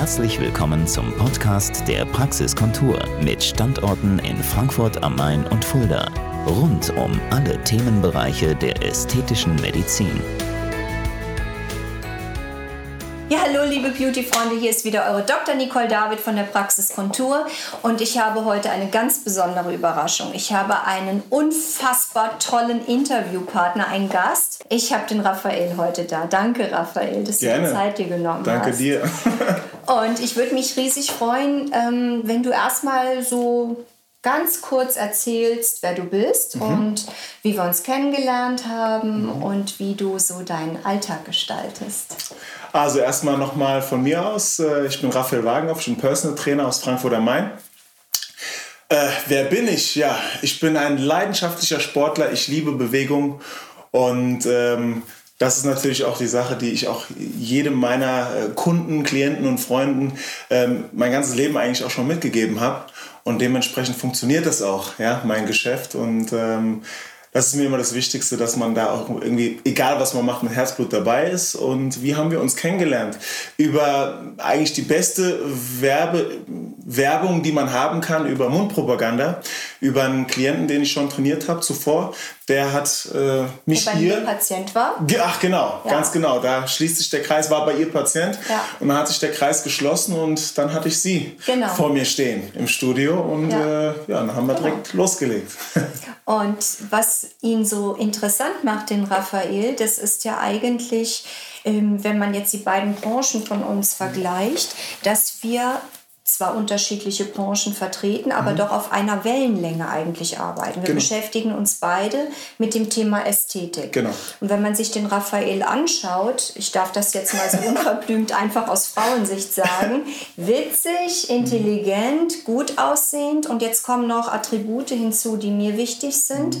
herzlich willkommen zum Podcast der Praxiskontur mit Standorten in Frankfurt am Main und Fulda. Rund um alle Themenbereiche der ästhetischen Medizin. Ja, hallo liebe Beauty-Freunde, hier ist wieder eure Dr. Nicole David von der Praxis Kontur und ich habe heute eine ganz besondere Überraschung. Ich habe einen unfassbar tollen Interviewpartner, einen Gast. Ich habe den Raphael heute da. Danke, Raphael, dass Gerne. du die Zeit dir genommen Danke hast. dir. Und ich würde mich riesig freuen, ähm, wenn du erstmal so ganz kurz erzählst, wer du bist Mhm. und wie wir uns kennengelernt haben und wie du so deinen Alltag gestaltest. Also erstmal nochmal von mir aus. Äh, Ich bin Raphael Wagenhoff, ich bin Personal Trainer aus Frankfurt am Main. Äh, wer bin ich? Ja, ich bin ein leidenschaftlicher Sportler. Ich liebe Bewegung und ähm, das ist natürlich auch die Sache, die ich auch jedem meiner äh, Kunden, Klienten und Freunden ähm, mein ganzes Leben eigentlich auch schon mitgegeben habe. Und dementsprechend funktioniert das auch, ja, mein Geschäft. Und ähm, das ist mir immer das Wichtigste, dass man da auch irgendwie, egal was man macht, mit Herzblut dabei ist. Und wie haben wir uns kennengelernt? Über eigentlich die beste Werbe, Werbung, die man haben kann, über Mundpropaganda, über einen Klienten, den ich schon trainiert habe zuvor. Der hat äh, mich Der bei hier... mir Patient war. Ach genau, Ja. ganz genau. Da schließt sich der Kreis, war bei ihr Patient Ja. und dann hat sich der Kreis geschlossen und dann hatte ich sie Genau. vor mir stehen im Studio und Ja. Genau. äh, ja dann haben wir direkt losgelegt. Und was ihn so interessant macht, den Raphael, das ist ja eigentlich, ähm, wenn man jetzt die beiden Branchen von uns vergleicht, dass wir zwar unterschiedliche Branchen vertreten, aber doch auf einer Wellenlänge eigentlich arbeiten. Wir Mhm. Genau. beschäftigen uns beide mit dem Thema Ästhetik. Genau. Und wenn man sich den Raphael anschaut, ich darf das jetzt mal so unverblümt einfach aus Frauensicht sagen, witzig, intelligent, gut aussehend und jetzt kommen noch Attribute hinzu, die mir wichtig sind.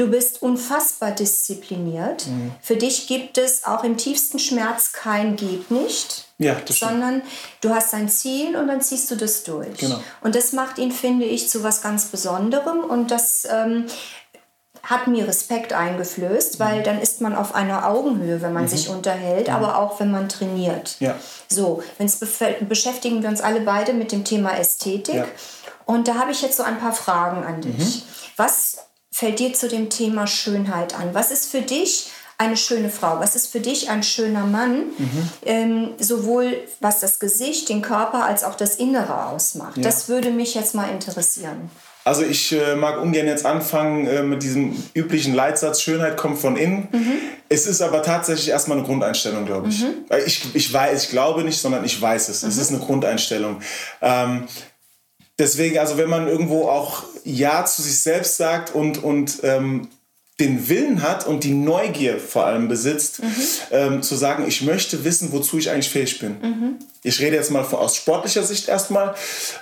Du bist unfassbar diszipliniert. Für dich gibt es auch im tiefsten Schmerz kein geht nicht. Ja. Sondern du hast ein Ziel und dann ziehst du das durch. Genau. Und das macht ihn, finde ich, zu was ganz Besonderem. Und das ähm, hat mir Respekt eingeflößt, Mhm. weil dann ist man auf einer Augenhöhe, wenn man sich unterhält, aber auch wenn man trainiert. Ja. So, bef- beschäftigen wir uns alle beide mit dem Thema Ästhetik. Ja. Und da habe ich jetzt so ein paar Fragen an dich. Mhm. Was fällt dir zu dem Thema Schönheit an? Was ist für dich eine schöne Frau? Was ist für dich ein schöner Mann? Mhm. Ähm, sowohl was das Gesicht, den Körper als auch das Innere ausmacht. Das würde mich jetzt mal interessieren. Also ich äh, mag ungern jetzt anfangen äh, mit diesem üblichen Leitsatz, Schönheit kommt von innen. Es ist aber tatsächlich erstmal eine Grundeinstellung, glaube ich. Weil ich. Ich weiß, ich glaube nicht, sondern ich weiß es. Es ist eine Grundeinstellung. Ähm, deswegen, also wenn man irgendwo auch Ja zu sich selbst sagt und, und ähm, den Willen hat und die Neugier vor allem besitzt, ähm, zu sagen, ich möchte wissen, wozu ich eigentlich fähig bin. Ich rede jetzt mal von, aus sportlicher Sicht erstmal.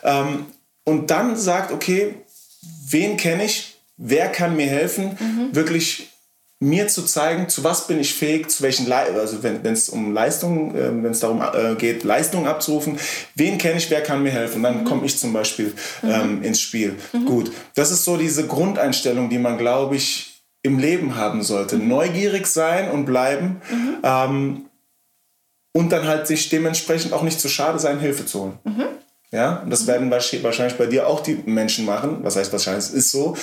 Ähm, und dann sagt, okay, wen kenne ich, wer kann mir helfen, wirklich mir zu zeigen, zu was bin ich fähig, zu welchen, Le also wenn es um Leistung, äh, wenn es darum äh, geht, Leistung abzurufen, wen kenne ich, wer kann mir helfen, dann komme ich zum Beispiel ähm, ins Spiel. Gut, das ist so diese Grundeinstellung, die man, glaube ich, im Leben haben sollte. Neugierig sein und bleiben ähm, und dann halt sich dementsprechend auch nicht zu schade sein, Hilfe zu holen. Ja, und das werden wahrsch- wahrscheinlich bei dir auch die Menschen machen. Was heißt wahrscheinlich? Es ist so.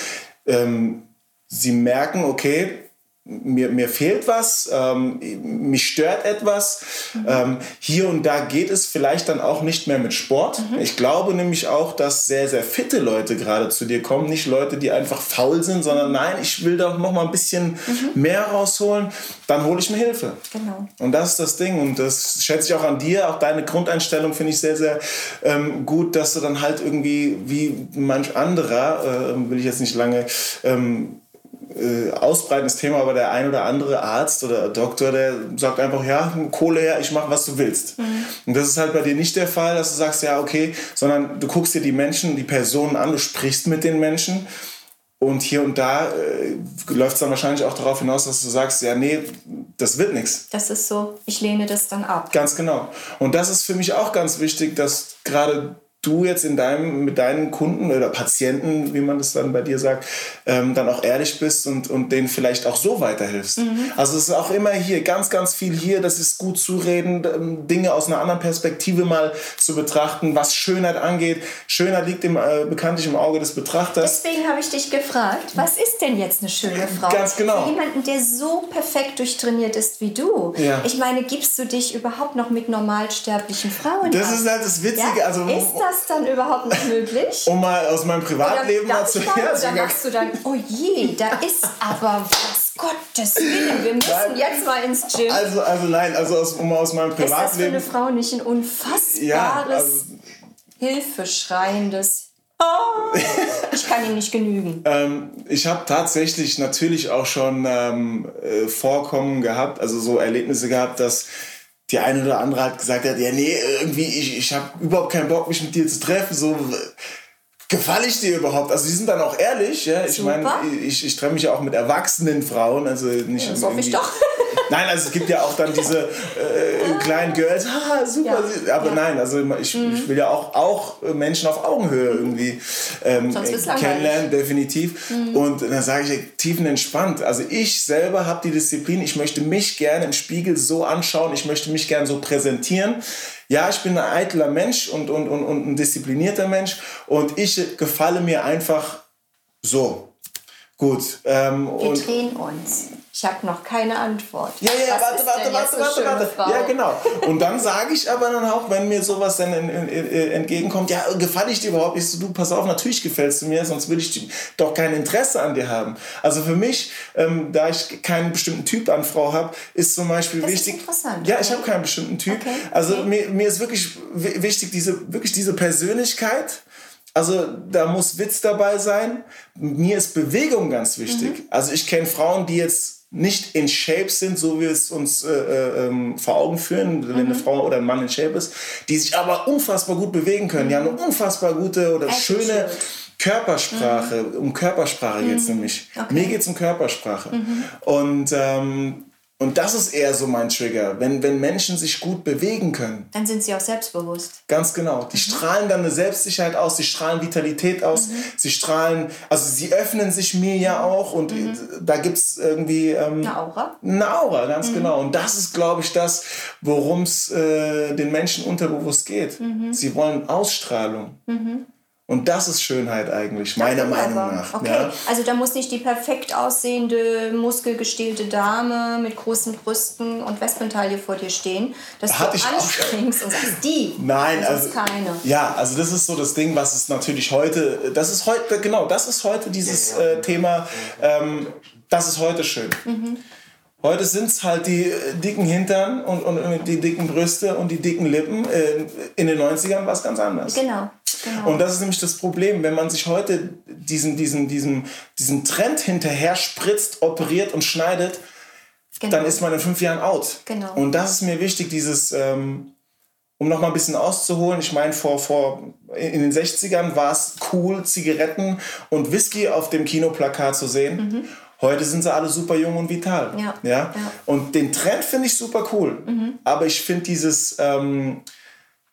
Ähm, sie merken, okay, mir, mir fehlt was, ähm, mich stört etwas. Ähm, hier und da geht es vielleicht dann auch nicht mehr mit Sport. Ich glaube nämlich auch, dass sehr, sehr fitte Leute gerade zu dir kommen. Nicht Leute, die einfach faul sind, sondern nein, ich will doch noch mal ein bisschen mehr rausholen. Dann hole ich mir Hilfe. Genau. Und das ist das Ding. Und das schätze ich auch an dir. Auch deine Grundeinstellung finde ich sehr, sehr ähm, gut, dass du dann halt irgendwie wie manch anderer, äh, will ich jetzt nicht lange ähm, äh, ausbreitendes Thema, aber der ein oder andere Arzt oder Doktor, der sagt einfach, ja, Kohle her, ich mache, was du willst. Und das ist halt bei dir nicht der Fall, dass du sagst, ja, okay, sondern du guckst dir die Menschen, die Personen an, du sprichst mit den Menschen und hier und da äh, läuft es dann wahrscheinlich auch darauf hinaus, dass du sagst, ja, nee, das wird nichts. Das ist so, ich lehne das dann ab. Ganz genau. Und das ist für mich auch ganz wichtig, dass gerade du jetzt in deinem, mit deinen Kunden oder Patienten, wie man das dann bei dir sagt, ähm, dann auch ehrlich bist und, und denen vielleicht auch so weiterhilfst. Mhm. Also es ist auch immer hier, ganz, ganz viel hier, das ist gut zureden, ähm, Dinge aus einer anderen Perspektive mal zu betrachten, was Schönheit angeht. Schönheit liegt im, äh, bekanntlich im Auge des Betrachters. Deswegen habe ich dich gefragt, was ist denn jetzt eine schöne Frau? Ganz genau. Für jemanden, der so perfekt durchtrainiert ist wie du. Ja. Ich meine, gibst du dich überhaupt noch mit normalsterblichen Frauen Das ab? ist halt das Witzige. ja? Also, ist das dann überhaupt noch möglich? um mal aus meinem Privatleben mal zu... Ja, oder machst du dann, oh je, da ist aber was, Gottes Willen, wir müssen Nein. jetzt mal ins Gym. also, also nein, also aus, um mal aus meinem ist das für Privatleben... eine Frau nicht ein unfassbares, Ja, also- hilfeschreiendes Oh, ich kann ihm nicht genügen. Ähm, ich habe tatsächlich natürlich auch schon ähm, äh, Vorkommen gehabt, also so Erlebnisse gehabt, dass die eine oder andere hat gesagt hat, ja nee, irgendwie, ich, ich habe überhaupt keinen Bock, mich mit dir zu treffen, so... Gefalle ich dir überhaupt? Also, die sind dann auch ehrlich, ja. Ich meine, ich, ich treffe mich ja auch mit erwachsenen Frauen, also nicht Das hoffe ich doch. Nein, also es gibt ja auch dann diese äh, kleinen Girls, haha, super. Ja. Aber Ja. Mhm. nein, also ich, ich will ja auch, auch Menschen auf Augenhöhe irgendwie ähm, äh, kennenlernen, definitiv. Und dann sage ich, tiefenentspannt. Also ich selber habe die Disziplin, ich möchte mich gerne im Spiegel so anschauen, ich möchte mich gerne so präsentieren. Ja, ich bin ein eitler Mensch und, und, und, und ein disziplinierter Mensch und ich gefalle mir einfach so. Gut. Ähm, Wir und drehen uns. Ich habe noch keine Antwort. ja, ja, Was warte, ist warte, warte, warte, warte. Frau? Ja, genau. Und dann sage ich aber dann auch, wenn mir sowas dann in, in, in, entgegenkommt, ja, gefalle ich dir überhaupt? Ich so, du, pass auf, natürlich gefällst du mir, sonst würde ich doch kein Interesse an dir haben. Also für mich, ähm, da ich keinen bestimmten Typ an Frau habe, ist zum Beispiel Das ist wichtig. interessant, Ja, ich habe keinen bestimmten Typ. Okay, Also okay. mir, mir ist wirklich wi- wichtig, diese, wirklich diese Persönlichkeit. Also da muss Witz dabei sein. Mir ist Bewegung ganz wichtig. Mhm. Also ich kenne Frauen, die jetzt nicht in Shape sind, so wie wir es uns äh, äh, ähm, vor Augen führen, wenn eine Mhm. Frau oder ein Mann in Shape ist, die sich aber unfassbar gut bewegen können. Die haben eine unfassbar gute oder Attitude. schöne Körpersprache. Um Körpersprache geht es nämlich. Okay. Mir geht es um Körpersprache. Und, ähm, und das ist eher so mein Trigger, wenn, wenn Menschen sich gut bewegen können. Dann sind sie auch selbstbewusst. Ganz genau. Mhm. Die strahlen dann eine Selbstsicherheit aus, sie strahlen Vitalität aus, Mhm. sie strahlen, also sie öffnen sich mir ja auch und Mhm. da gibt es irgendwie ähm, Eine Aura. eine Aura, Mhm. ganz genau. Und das ist, glaube ich, das, worum es äh, den Menschen unterbewusst geht. Mhm. Sie wollen Ausstrahlung. Und das ist Schönheit eigentlich, meiner. Meinung nach. Okay, Ja. also da muss nicht die perfekt aussehende, muskelgestählte Dame mit großen Brüsten und Wespentaille vor dir stehen, dass Hatte du ich auch. anspringst und sagst, die. Nein, das also ist keine. ja, also das ist so das Ding, was es natürlich heute, das ist heute genau, das ist heute dieses äh, Thema, ähm, das ist heute schön. Mhm. Heute sind es halt die äh, dicken Hintern und, und, und die dicken Brüste und die dicken Lippen. Äh, in den 90ern war es ganz anders. Genau. genau. Und das ist nämlich das Problem, wenn man sich heute diesen, diesen, diesen, diesen Trend hinterher spritzt, operiert und schneidet, genau. dann ist man in fünf Jahren out. Genau. Und das ist mir wichtig, dieses, ähm, um noch mal ein bisschen auszuholen. Ich meine, vor, vor, in den 60ern war es cool, Zigaretten und Whisky auf dem Kinoplakat zu sehen. Heute sind sie alle super jung und vital. Mhm. Ja, Ja? ja. Mhm. Und den Trend finde ich super cool. Aber ich finde dieses, ähm,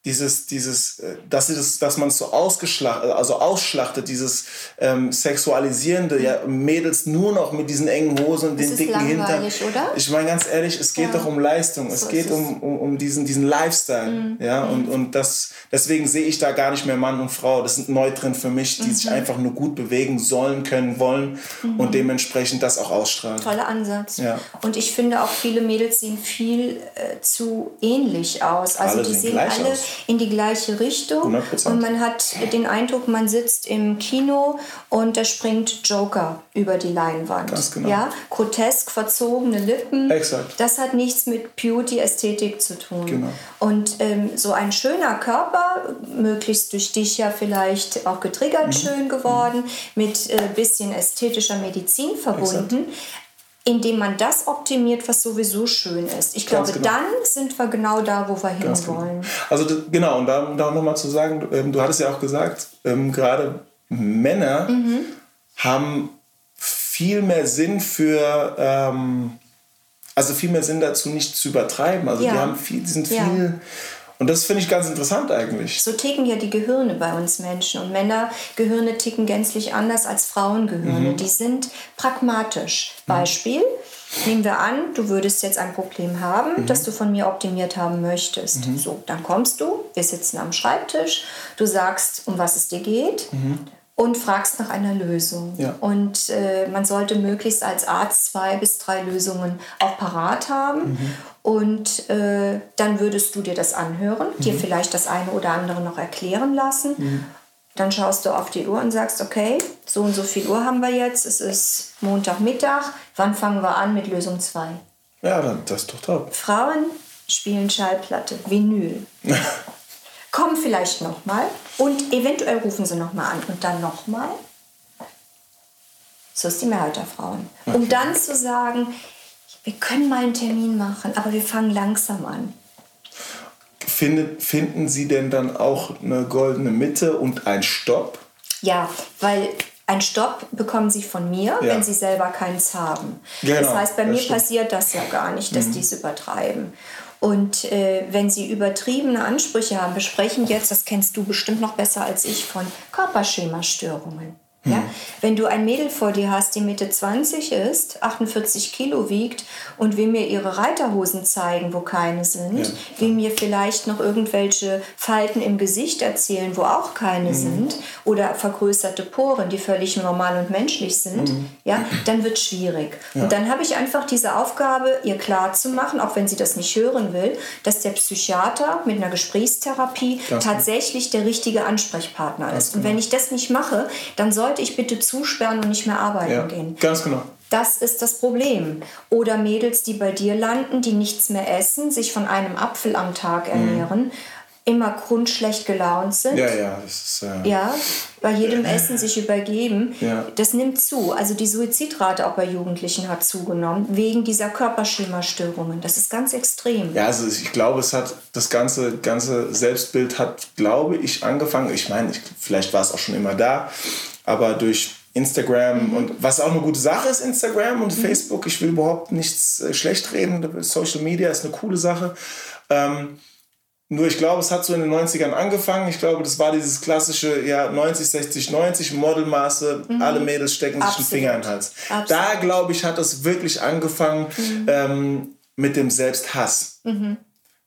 dieses, dieses, äh, dass, das, dass man es so ausgeschlachtet, also ausschlachtet, dieses ähm, sexualisierende, ja, Mädels nur noch mit diesen engen Hosen und den dicken Hintern. oder? Ich meine ganz ehrlich, es geht Ja. doch um Leistung, es So geht ist es. um, um, um diesen, diesen Lifestyle. Mhm. Ja, und, und das, deswegen sehe ich da gar nicht mehr Mann und Frau. Das sind neu drin für mich, die Mhm. sich einfach nur gut bewegen sollen, können, wollen und dementsprechend das auch ausstrahlen. Toller Ansatz. Ja. Und ich finde auch, viele Mädels sehen viel äh, zu ähnlich aus. Also Alle die sehen alle aus. In die gleiche Richtung. 100%. Und man hat den Eindruck, man sitzt im Kino und da springt Joker über die Leinwand. Ganz genau. Ja? Grotesk verzogene Lippen. Exakt. Das hat nichts mit Beauty, Ästhetik zu tun. Genau. Und ähm, so ein schöner Körper, möglichst durch dich ja vielleicht auch Mhm. getriggert schön geworden, mit äh, bisschen ästhetischer Medizin verbunden, indem man das optimiert, was sowieso schön ist. Ich Ganz glaube, genau. dann sind wir genau da, wo wir genau. hinwollen. Also d- genau, und da, um da nochmal zu sagen, du, ähm, du hattest ja auch gesagt, ähm, gerade Männer Mhm. haben viel mehr Sinn für, ähm, also viel mehr Sinn dazu, nicht zu übertreiben. Also Ja. die haben viel, die sind Ja. Und das finde ich ganz interessant eigentlich. So ticken ja die Gehirne bei uns Menschen. Und Männergehirne ticken gänzlich anders als Frauengehirne. Mhm. Die sind pragmatisch. Mhm. Beispiel. Nehmen wir an, du würdest jetzt ein Problem haben, mhm. das du von mir optimiert haben möchtest. Mhm. So, dann kommst du, wir sitzen am Schreibtisch, du sagst, um was es dir geht. Mhm und fragst nach einer Lösung. Ja. Und äh, man sollte möglichst als Arzt zwei bis drei Lösungen auch parat haben. Mhm. Und äh, dann würdest du dir das anhören, mhm. dir vielleicht das eine oder andere noch erklären lassen. Mhm. Dann schaust du auf die Uhr und sagst, okay, so und so viel Uhr haben wir jetzt, es ist Montagmittag, wann fangen wir an mit Lösung 2? Ja, das ist doch top. Frauen spielen Schallplatte, Vinyl. kommen vielleicht nochmal und eventuell rufen sie nochmal an und dann nochmal. So ist die Mehrheit der Frauen. Um dann zu sagen, wir können mal einen Termin machen, aber wir fangen langsam an. Finden, finden Sie denn dann auch eine goldene Mitte und ein Stopp? Ja, weil ein Stopp bekommen Sie von mir, ja. wenn Sie selber keins haben. Genau, das heißt, bei mir stimmt. passiert das ja gar nicht, dass mhm. die es übertreiben. Und äh, wenn sie übertriebene Ansprüche haben, besprechen jetzt, das kennst du bestimmt noch besser als ich, von Körperschemastörungen. Ja? Hm. Wenn du ein Mädel vor dir hast, die Mitte 20 ist, 48 Kilo wiegt und will mir ihre Reiterhosen zeigen, wo keine sind, ja. will mir vielleicht noch irgendwelche Falten im Gesicht erzählen, wo auch keine mhm. sind, oder vergrößerte Poren, die völlig normal und menschlich sind, mhm. ja, dann wird es schwierig. Ja. Und dann habe ich einfach diese Aufgabe, ihr klar zu machen, auch wenn sie das nicht hören will, dass der Psychiater mit einer Gesprächstherapie das tatsächlich der richtige Ansprechpartner ist. Und wenn ich das nicht mache, dann soll sollte ich bitte zusperren und nicht mehr arbeiten ja, gehen. Ganz genau. Das ist das Problem. Oder Mädels, die bei dir landen, die nichts mehr essen, sich von einem Apfel am Tag mhm. ernähren, mhm. immer grundschlecht gelaunt sind. Ja, ja. Das ist, äh ja, bei jedem Essen sich übergeben. Ja. Das nimmt zu. Also die Suizidrate auch bei Jugendlichen hat zugenommen, wegen dieser Körperschemastörungen. Das ist ganz extrem. Ja, also ich glaube, es hat das ganze, ganze Selbstbild hat, glaube ich, angefangen. Ich meine, vielleicht war es auch schon immer da aber durch Instagram und was auch eine gute Sache ist, Instagram und mhm. Facebook, ich will überhaupt nichts äh, schlecht reden, Social Media ist eine coole Sache. Ähm, nur ich glaube, es hat so in den 90ern angefangen. Ich glaube, das war dieses klassische ja, 90, 60, 90 Modelmaße. Mhm. Alle Mädels stecken Absolut. sich einen Finger in den Hals. Absolut. Da, glaube ich, hat es wirklich angefangen mhm. ähm, mit dem Selbsthass. Mhm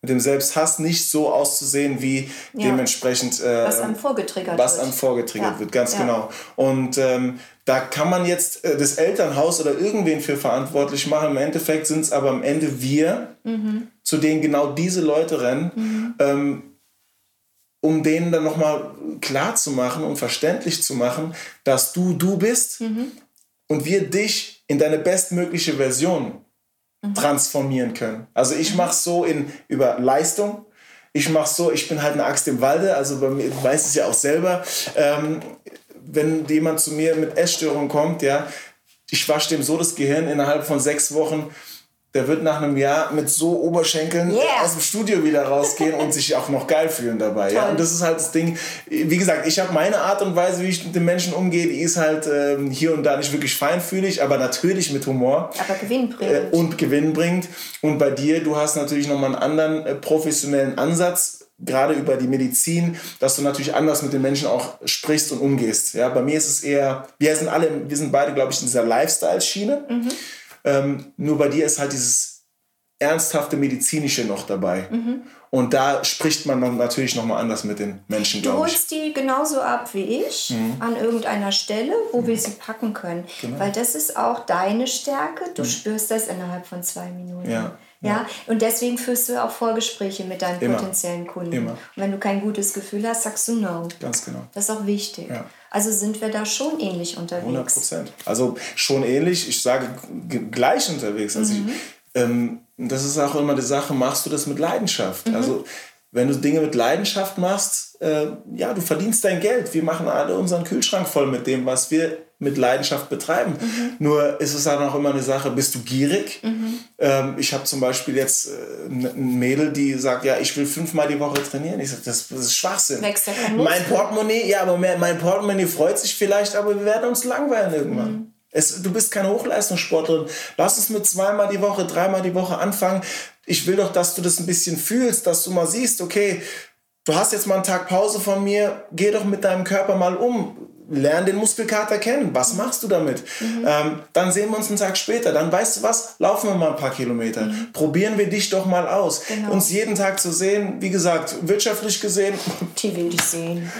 mit dem Selbsthass nicht so auszusehen, wie ja. dementsprechend äh, was einem vorgetriggert was wird. vorgetriggert ja. wird, ganz ja. genau. Und ähm, da kann man jetzt äh, das Elternhaus oder irgendwen für verantwortlich machen. Im Endeffekt sind es aber am Ende wir, mhm. zu denen genau diese Leute rennen. Mhm. Ähm, um denen dann nochmal klar zu machen und verständlich zu machen, dass du du bist mhm. und wir dich in deine bestmögliche Version Mhm. transformieren können. Also ich mhm. mache so in, über Leistung. Ich mache so, ich bin halt eine Axt im Walde, also bei mir, weiß es ja auch selber. Ähm, wenn jemand zu mir mit Essstörung kommt, ja, ich wasche dem so das Gehirn innerhalb von sechs Wochen der wird nach einem Jahr mit so Oberschenkeln yeah. aus dem Studio wieder rausgehen und sich auch noch geil fühlen dabei. Ja? Und das ist halt das Ding. Wie gesagt, ich habe meine Art und Weise, wie ich mit den Menschen umgehe, die ist halt ähm, hier und da nicht wirklich feinfühlig, aber natürlich mit Humor. Aber gewinnbringend. Äh, und gewinnbringend. Und bei dir, du hast natürlich nochmal einen anderen äh, professionellen Ansatz gerade über die Medizin, dass du natürlich anders mit den Menschen auch sprichst und umgehst. Ja, bei mir ist es eher, wir sind alle, wir sind beide, glaube ich, in dieser Lifestyle-Schiene. Mhm. Ähm, nur bei dir ist halt dieses ernsthafte medizinische noch dabei. Mhm. Und da spricht man dann natürlich noch mal anders mit den Menschen, Du holst die genauso ab wie ich mhm. an irgendeiner Stelle, wo mhm. wir sie packen können. Genau. Weil das ist auch deine Stärke. Du mhm. spürst das innerhalb von zwei Minuten. Ja. Ja, ja, und deswegen führst du auch Vorgespräche mit deinen Immer. potenziellen Kunden. Immer. Und wenn du kein gutes Gefühl hast, sagst du No. Ganz genau. Das ist auch wichtig. Ja. Also sind wir da schon ähnlich unterwegs. 100 Prozent. Also schon ähnlich, ich sage gleich unterwegs. Also mhm. ich, ähm, das ist auch immer die Sache, machst du das mit Leidenschaft? Mhm. Also wenn du Dinge mit Leidenschaft machst, äh, ja, du verdienst dein Geld. Wir machen alle unseren Kühlschrank voll mit dem, was wir mit Leidenschaft betreiben. Mhm. Nur ist es dann auch immer eine Sache, bist du gierig? Mhm. Ähm, ich habe zum Beispiel jetzt äh, ein Mädel, die sagt, ja, ich will fünfmal die Woche trainieren. Ich sage, das, das, ist Schwachsinn. Mein Portemonnaie, ja, aber mein Portemonnaie freut sich vielleicht, aber wir werden uns langweilen irgendwann. Mhm. Es, du bist keine Hochleistungssportlerin. Lass uns mit zweimal die Woche, dreimal die Woche anfangen. Ich will doch, dass du das ein bisschen fühlst, dass du mal siehst, okay, du hast jetzt mal einen Tag Pause von mir, geh doch mit deinem Körper mal um lern den Muskelkater kennen. Was machst du damit? Mhm. Ähm, dann sehen wir uns einen Tag später. Dann weißt du was? Laufen wir mal ein paar Kilometer. Mhm. Probieren wir dich doch mal aus. Genau. Uns jeden Tag zu sehen, wie gesagt, wirtschaftlich gesehen. Die will ich sehen.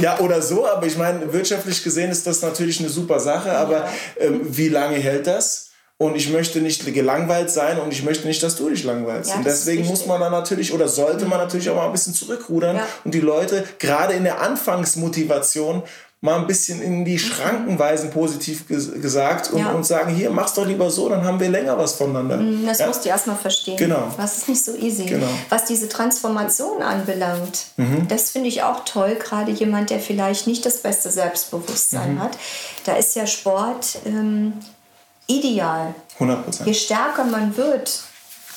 Ja, oder so. Aber ich meine, wirtschaftlich gesehen ist das natürlich eine super Sache. Aber ähm, wie lange hält das? Und ich möchte nicht gelangweilt sein und ich möchte nicht, dass du dich langweilst. Ja, und deswegen muss man dann natürlich oder sollte man natürlich auch mal ein bisschen zurückrudern ja. und die Leute gerade in der Anfangsmotivation mal ein bisschen in die Schranken weisen, positiv gesagt, und, ja. und sagen, hier, mach's doch lieber so, dann haben wir länger was voneinander. Mhm, das ja. musst du erstmal verstehen. Genau. Das ist nicht so easy. Genau. Was diese Transformation anbelangt, mhm. das finde ich auch toll, gerade jemand, der vielleicht nicht das beste Selbstbewusstsein mhm. hat. Da ist ja Sport ähm, ideal. 100 Je stärker man wird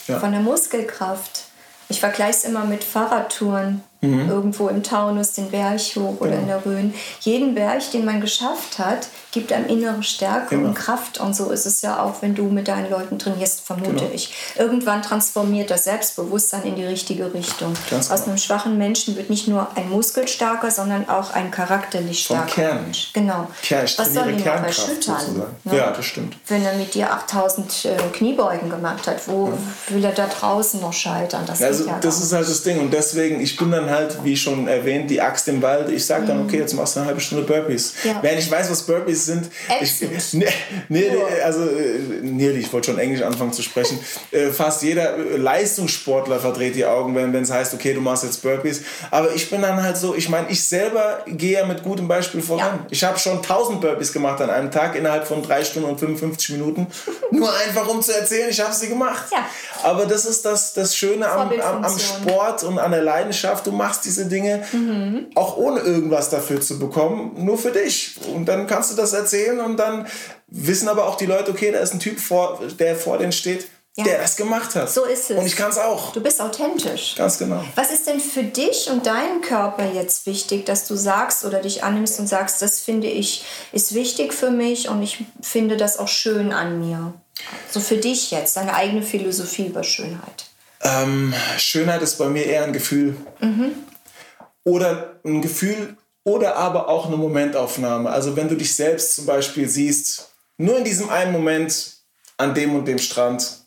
ja. von der Muskelkraft, ich vergleiche es immer mit Fahrradtouren. Mhm. Irgendwo im Taunus den Berg hoch oder genau. in der Rhön. Jeden Berg, den man geschafft hat, gibt einem innere Stärke genau. und Kraft. Und so ist es ja auch, wenn du mit deinen Leuten trainierst, vermute genau. ich. Irgendwann transformiert das Selbstbewusstsein in die richtige Richtung. Ganz Aus genau. einem schwachen Menschen wird nicht nur ein muskelstarker, sondern auch ein charakterlich starker Kern. Mensch. Genau. Kern, ich Was soll ihn noch erschüttern? Ne? Ja, das stimmt. Wenn er mit dir 8000 äh, Kniebeugen gemacht hat, wo ja. will er da draußen noch scheitern? Das, also, ja das ist halt das Ding. Und deswegen, ich bin dann halt, wie schon erwähnt, die Axt im Wald. Ich sage dann, mhm. okay, jetzt machst du eine halbe Stunde Burpees. Ja. Wenn ich weiß, was Burpees sind, ich, nee, nee, also, äh, nee, ich wollte schon Englisch anfangen zu sprechen. Äh, fast jeder Leistungssportler verdreht die Augen, wenn es heißt, okay, du machst jetzt Burpees. Aber ich bin dann halt so, ich meine, ich selber gehe ja mit gutem Beispiel voran. Ja. Ich habe schon 1000 Burpees gemacht an einem Tag innerhalb von 3 Stunden und 55 Minuten. Nur einfach, um zu erzählen, ich habe sie gemacht. Ja. Aber das ist das, das Schöne am, am, am Sport und an der Leidenschaft. Du machst diese Dinge mhm. auch ohne irgendwas dafür zu bekommen, nur für dich. Und dann kannst du das erzählen und dann wissen aber auch die Leute, okay, da ist ein Typ, vor, der vor denen steht, ja. der das gemacht hat. So ist es. Und ich kann es auch. Du bist authentisch. Ganz genau. Was ist denn für dich und deinen Körper jetzt wichtig, dass du sagst oder dich annimmst und sagst, das finde ich ist wichtig für mich und ich finde das auch schön an mir? So für dich jetzt, deine eigene Philosophie über Schönheit. Ähm, Schönheit ist bei mir eher ein Gefühl. Mhm. Oder ein Gefühl oder aber auch eine Momentaufnahme. Also wenn du dich selbst zum Beispiel siehst, nur in diesem einen Moment an dem und dem Strand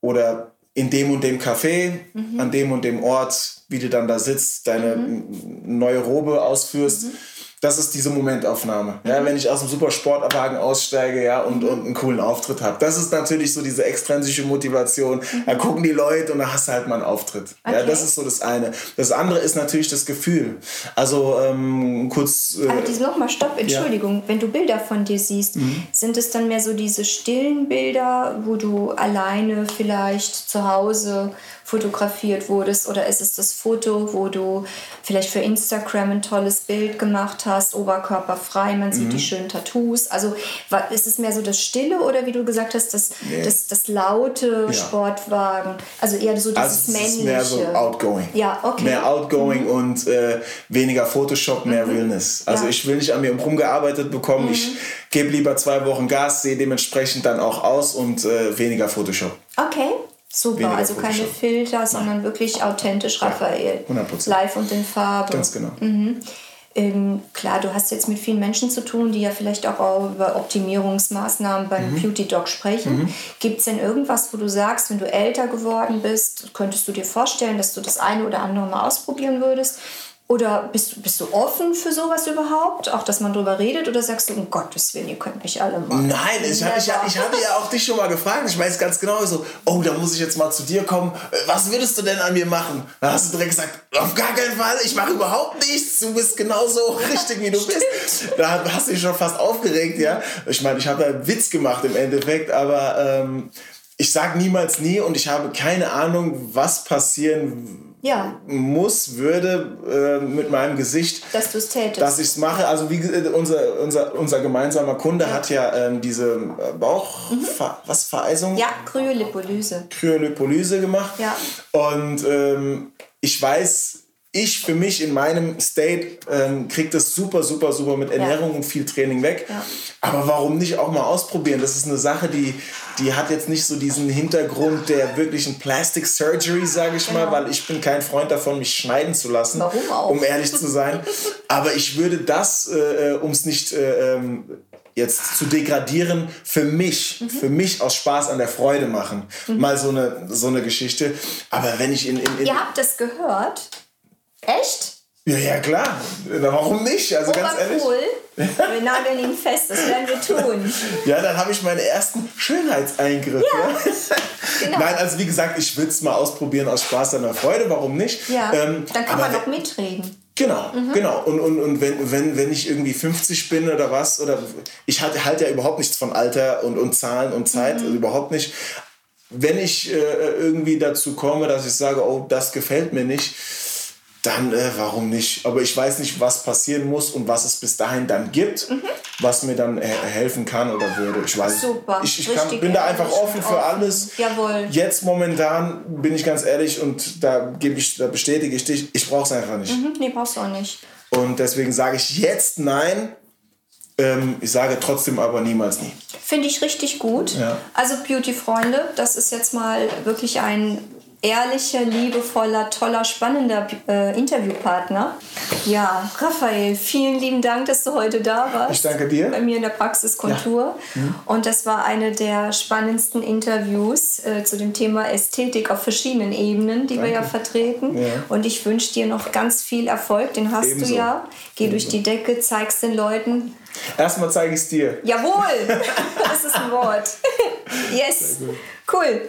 oder in dem und dem Café, mhm. an dem und dem Ort, wie du dann da sitzt, deine mhm. neue Robe ausführst. Mhm das ist diese Momentaufnahme. Ja, wenn ich aus dem Supersportwagen aussteige ja, und, und einen coolen Auftritt habe. Das ist natürlich so diese extrinsische Motivation. Mhm. Da gucken die Leute und da hast du halt mal einen Auftritt. Okay. Ja, das ist so das eine. Das andere ist natürlich das Gefühl. Also ähm, kurz... Äh, Aber diese nochmal, stopp, Entschuldigung. Ja. Wenn du Bilder von dir siehst, mhm. sind es dann mehr so diese stillen Bilder, wo du alleine vielleicht zu Hause fotografiert wurdest oder ist es das Foto, wo du vielleicht für Instagram ein tolles Bild gemacht hast, oberkörperfrei, man sieht mhm. die schönen Tattoos. Also ist es mehr so das Stille oder wie du gesagt hast, das, nee. das, das laute ja. Sportwagen? Also eher so dieses also männliche. Ist mehr so outgoing. Ja, okay. Mehr outgoing mhm. und äh, weniger Photoshop, mehr mhm. Realness. Also ja. ich will nicht an mir rumgearbeitet bekommen. Mhm. Ich gebe lieber zwei Wochen Gas, sehe dementsprechend dann auch aus und äh, weniger Photoshop. Okay. Super, also keine Filter, sondern wirklich authentisch Raphael. Ja, 100%. Live und in Farbe. Ganz genau. Mhm. Ähm, klar, du hast jetzt mit vielen Menschen zu tun, die ja vielleicht auch über Optimierungsmaßnahmen beim mhm. Beauty Dog sprechen. Mhm. Gibt es denn irgendwas, wo du sagst, wenn du älter geworden bist, könntest du dir vorstellen, dass du das eine oder andere mal ausprobieren würdest? Oder bist, bist du offen für sowas überhaupt? Auch, dass man darüber redet? Oder sagst du, um Gottes Willen, ihr könnt mich alle machen? Nein, ich, hab, ich, ich hatte ja auch dich schon mal gefragt. Ich weiß ganz genau so, oh, da muss ich jetzt mal zu dir kommen. Was würdest du denn an mir machen? Da hast du direkt gesagt, auf gar keinen Fall, ich mache überhaupt nichts. Du bist genauso richtig, wie du bist. Da hast du dich schon fast aufgeregt, ja. Ich meine, ich habe da einen Witz gemacht im Endeffekt, aber ähm, ich sage niemals nie und ich habe keine Ahnung, was passieren ja. muss, würde äh, mit meinem Gesicht, dass du es tätest. Dass ich es mache. Also wie äh, unser, unser, unser gemeinsamer Kunde ja. hat ja ähm, diese äh, Bauch, mhm. was Vereisung? Ja, Kryolipolyse. Kryolipolyse gemacht. Ja. Und ähm, ich weiß ich für mich in meinem State ähm, kriege das super, super, super mit Ernährung ja. und viel Training weg. Ja. Aber warum nicht auch mal ausprobieren? Das ist eine Sache, die, die hat jetzt nicht so diesen Hintergrund der wirklichen Plastic Surgery, sage ich genau. mal, weil ich bin kein Freund davon, mich schneiden zu lassen. Warum auch? Um ehrlich zu sein. Aber ich würde das, äh, um es nicht äh, ähm, jetzt zu degradieren, für mich, mhm. für mich aus Spaß an der Freude machen. Mhm. Mal so eine, so eine Geschichte. Aber wenn ich in, in, in Ihr habt das gehört? Echt? Ja, ja, klar. Warum nicht? Also ganz ehrlich. cool. Wir nageln ihn fest, das werden wir tun. Ja, dann habe ich meine ersten Schönheitseingriffe. Ja, genau. Nein, also wie gesagt, ich will es mal ausprobieren aus Spaß an der Freude, warum nicht? Ja, ähm, dann kann man noch mitreden. Genau, mhm. genau. Und, und, und wenn, wenn, wenn ich irgendwie 50 bin oder was, oder ich halte halt ja überhaupt nichts von Alter und, und Zahlen und Zeit, mhm. also überhaupt nicht. Wenn ich äh, irgendwie dazu komme, dass ich sage, oh, das gefällt mir nicht, dann äh, warum nicht? Aber ich weiß nicht, was passieren muss und was es bis dahin dann gibt, mhm. was mir dann äh, helfen kann oder würde. Ich weiß Super. Ich, ich kann, bin da einfach offen für alles. Jawohl. Jetzt momentan bin ich ganz ehrlich und da gebe ich, da bestätige ich dich, ich brauche es einfach nicht. Mhm. Nee, brauchst du auch nicht. Und deswegen sage ich jetzt nein. Ähm, ich sage trotzdem aber niemals nie. Finde ich richtig gut. Ja. Also Beauty-Freunde, das ist jetzt mal wirklich ein ehrlicher, liebevoller, toller, spannender äh, Interviewpartner. Ja, Raphael, vielen lieben Dank, dass du heute da warst. Ich danke dir. Bei mir in der Praxis Kontur. Ja. Mhm. Und das war eine der spannendsten Interviews äh, zu dem Thema Ästhetik auf verschiedenen Ebenen, die danke. wir ja vertreten. Ja. Und ich wünsche dir noch ganz viel Erfolg. Den hast Ebenso. du ja. Geh Ebenso. durch die Decke, zeig's den Leuten. Erstmal zeige ich es dir. Jawohl! das ist ein Wort. yes. Cool.